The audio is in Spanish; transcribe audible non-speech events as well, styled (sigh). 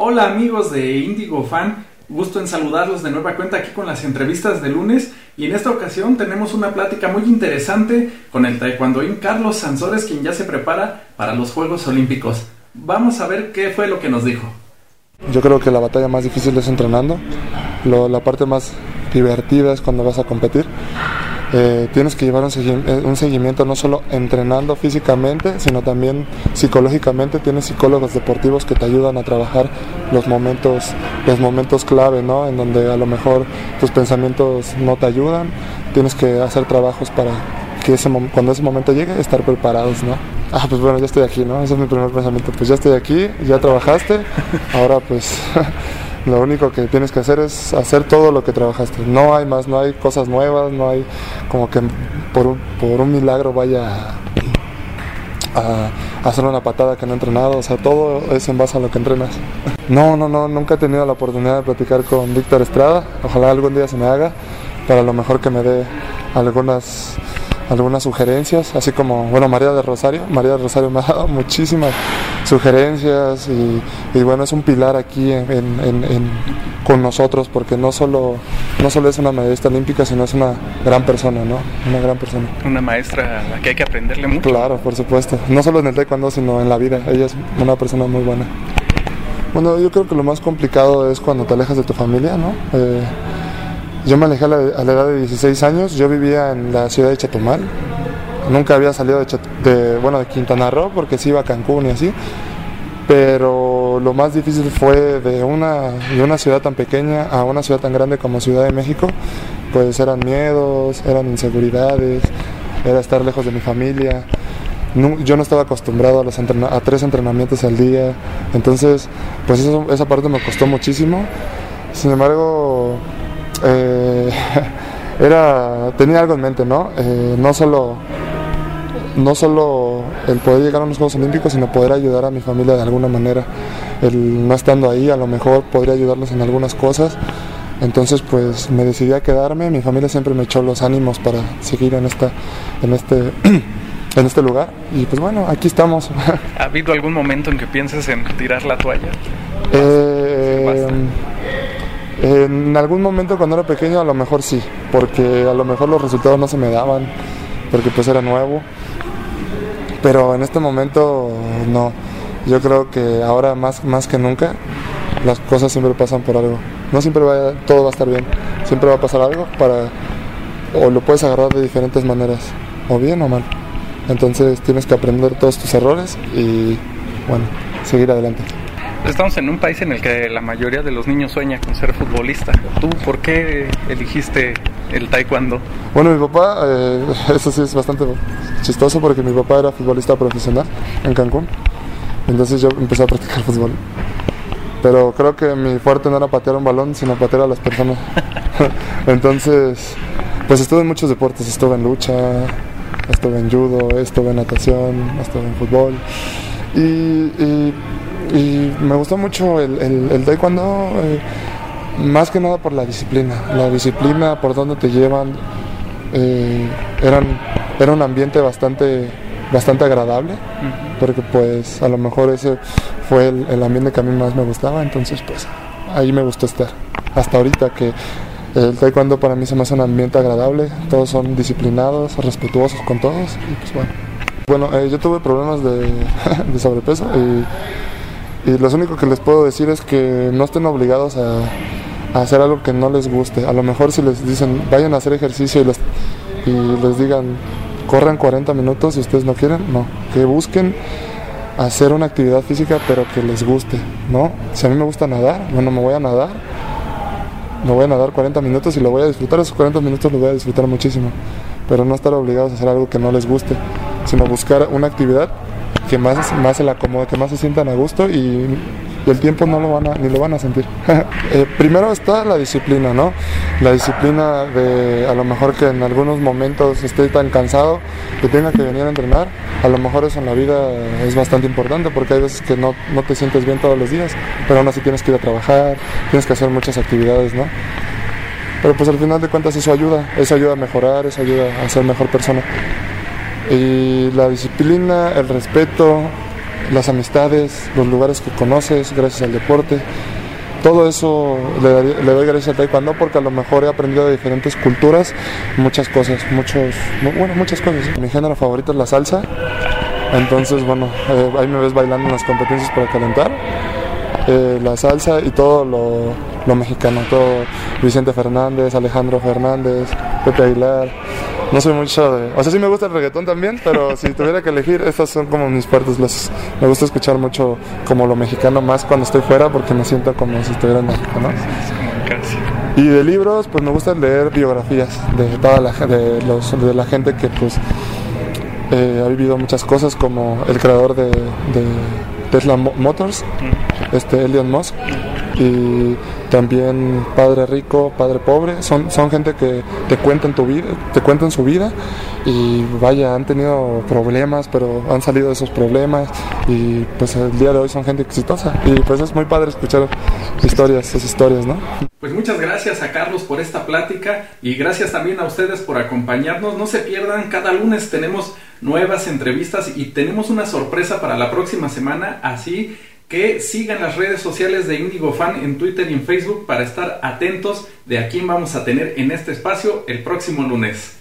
Hola amigos de Indigo Fan, gusto en saludarlos de nueva cuenta aquí con las entrevistas de lunes y en esta ocasión tenemos una plática muy interesante con el taekwondoín Carlos Sansores quien ya se prepara para los Juegos Olímpicos. Vamos a ver qué fue lo que nos dijo. Yo creo que la batalla más difícil es entrenando, la parte más divertida es cuando vas a competir eh, tienes que llevar eh, un, seguimiento no solo entrenando físicamente, sino también psicológicamente. Tienes psicólogos deportivos que te ayudan a trabajar los momentos, los momentos clave, ¿no? En donde a lo mejor tus pensamientos no te ayudan. Tienes que hacer trabajos para que ese, cuando ese momento llegue, estar preparados, ¿no? Ah, pues bueno, ya estoy aquí, ¿no? Ese es mi primer pensamiento. Pues ya estoy aquí, ya trabajaste, ahora pues (laughs) Lo único que tienes que hacer es hacer todo lo que trabajaste. No hay más, no hay cosas nuevas, no hay como que por un, por un milagro vaya a, hacer una patada que no he entrenado. O sea, todo es en base a lo que entrenas. No, no, no, nunca he tenido la oportunidad de platicar con Víctor Estrada. Ojalá algún día se me haga para lo mejor que me dé algunas algunas sugerencias, así como, bueno, María de Rosario, María de Rosario me ha dado (laughs) muchísimas sugerencias y, bueno, es un pilar aquí con nosotros porque no solo, no solo es una medallista olímpica, sino es una gran persona, ¿no? Una gran persona. Una maestra a la que hay que aprenderle mucho. Claro, por supuesto. No solo en el taekwondo, sino en la vida. Ella es una persona muy buena. Bueno, yo creo que lo más complicado es cuando te alejas de tu familia, ¿no? Eh, yo me alejé a la, edad de 16 años, yo vivía en la ciudad de Chetumal, nunca había salido de, bueno, de Quintana Roo porque sí iba a Cancún y así, pero lo más difícil fue de una, de una ciudad tan pequeña a una ciudad tan grande como Ciudad de México, pues eran miedos, eran inseguridades, era estar lejos de mi familia. yo no estaba acostumbrado a, los a tres entrenamientos al día, entonces pues esa parte me costó muchísimo. Sin embargo, eh, (laughs) era, tenía algo en mente, ¿no? Eh, no solo no solo el poder llegar a los Juegos Olímpicos, sino poder ayudar a mi familia de alguna manera. El no estando ahí, a lo mejor podría ayudarlos en algunas cosas. Entonces, pues me decidí a quedarme. Mi familia siempre me echó los ánimos para seguir en esta, en este, (clears throat) en este lugar. Y pues bueno, aquí estamos. (laughs) ¿Ha habido algún momento en que pienses en tirar la toalla? Eh, en algún momento cuando era pequeño a lo mejor sí, porque a lo mejor los resultados no se me daban, porque pues era nuevo. Pero en este momento no. Yo creo que ahora más, más que nunca las cosas siempre pasan por algo. No siempre va, todo va a estar bien, siempre va a pasar algo para o lo puedes agarrar de diferentes maneras, o bien o mal. Entonces tienes que aprender todos tus errores y bueno, seguir adelante. Estamos en un país en el que la mayoría de los niños sueña con ser futbolista. ¿Tú por qué eligiste el taekwondo? Bueno, mi papá, eh, (laughs) eso sí es bastante chistoso porque mi papá era futbolista profesional en Cancún. Entonces yo empecé a practicar fútbol. Pero creo que mi fuerte no era patear un balón, sino patear a las personas. (laughs) Entonces, pues estuve en muchos deportes. Estuve en lucha, estuve en judo, estuve en natación, estuve en fútbol. y y me gustó mucho el, el, taekwondo, eh, más que nada por la disciplina. La disciplina, por donde te llevan, eh, eran, era un ambiente bastante, bastante agradable, porque pues a lo mejor ese fue el, el, ambiente que a mí más me gustaba, entonces pues ahí me gustó estar. Hasta ahorita que el taekwondo para mí se me hace un ambiente agradable, todos son disciplinados, respetuosos con todos, y pues bueno. Bueno, eh, yo tuve problemas de, (laughs) de sobrepeso y y lo único que les puedo decir es que no estén obligados a, hacer algo que no les guste. A lo mejor si les dicen vayan a hacer ejercicio y les, y les digan corran 40 minutos si ustedes no quieren, no. Que busquen hacer una actividad física pero que les guste, ¿no? Si a mí me gusta nadar, bueno, me voy a nadar, me voy a nadar 40 minutos y lo voy a disfrutar, esos 40 minutos lo voy a disfrutar muchísimo, pero no estar obligados a hacer algo que no les guste, sino buscar una actividad que más, se la acomode, que más se sientan a gusto y, el tiempo no lo van ni lo van a sentir. (laughs) Eh, primero está la disciplina, ¿no? La disciplina de a lo mejor que en algunos momentos esté tan cansado que tenga que venir a entrenar. A lo mejor eso en la vida es bastante importante porque hay veces que no, no te sientes bien todos los días, pero aún así tienes que ir a trabajar, tienes que hacer muchas actividades, ¿no? Pero pues al final de cuentas eso ayuda, eso ayuda a mejorar, eso ayuda a ser mejor persona. Y la disciplina, el respeto, las amistades, los lugares que conoces gracias al deporte. Todo eso le, doy gracias al taekwondo porque a lo mejor he aprendido de diferentes culturas muchas cosas, muchos, bueno, muchas cosas. Mi género favorito es la salsa, entonces bueno, eh, ahí me ves bailando en las competencias para calentar. Eh, la salsa y todo lo, lo, mexicano, todo Vicente Fernández, Alejandro Fernández, Pepe Aguilar. No soy mucho de... O sea, sí me gusta el reggaetón también, pero si (laughs) tuviera que elegir, estas son como mis partes. Las, me gusta escuchar mucho como lo mexicano más cuando estoy fuera porque me siento como si estuviera en México, ¿no? Y de libros, pues me gusta leer biografías de toda la, de los, de la gente que pues eh, ha vivido muchas cosas como el creador de, de Tesla Motors, este Elon Musk, y también Padre Rico, Padre Pobre, son, son gente que te cuentan tu vida, te cuentan su vida y vaya, han tenido problemas, pero han salido de esos problemas y pues el día de hoy son gente exitosa y pues es muy padre escuchar historias, sus historias, ¿no? Pues muchas gracias a Carlos por esta plática y gracias también a ustedes por acompañarnos. No se pierdan, cada lunes tenemos nuevas entrevistas y tenemos una sorpresa para la próxima semana, así que sigan las redes sociales de Indigo Fan en Twitter y en Facebook para estar atentos de a quién vamos a tener en este espacio el próximo lunes.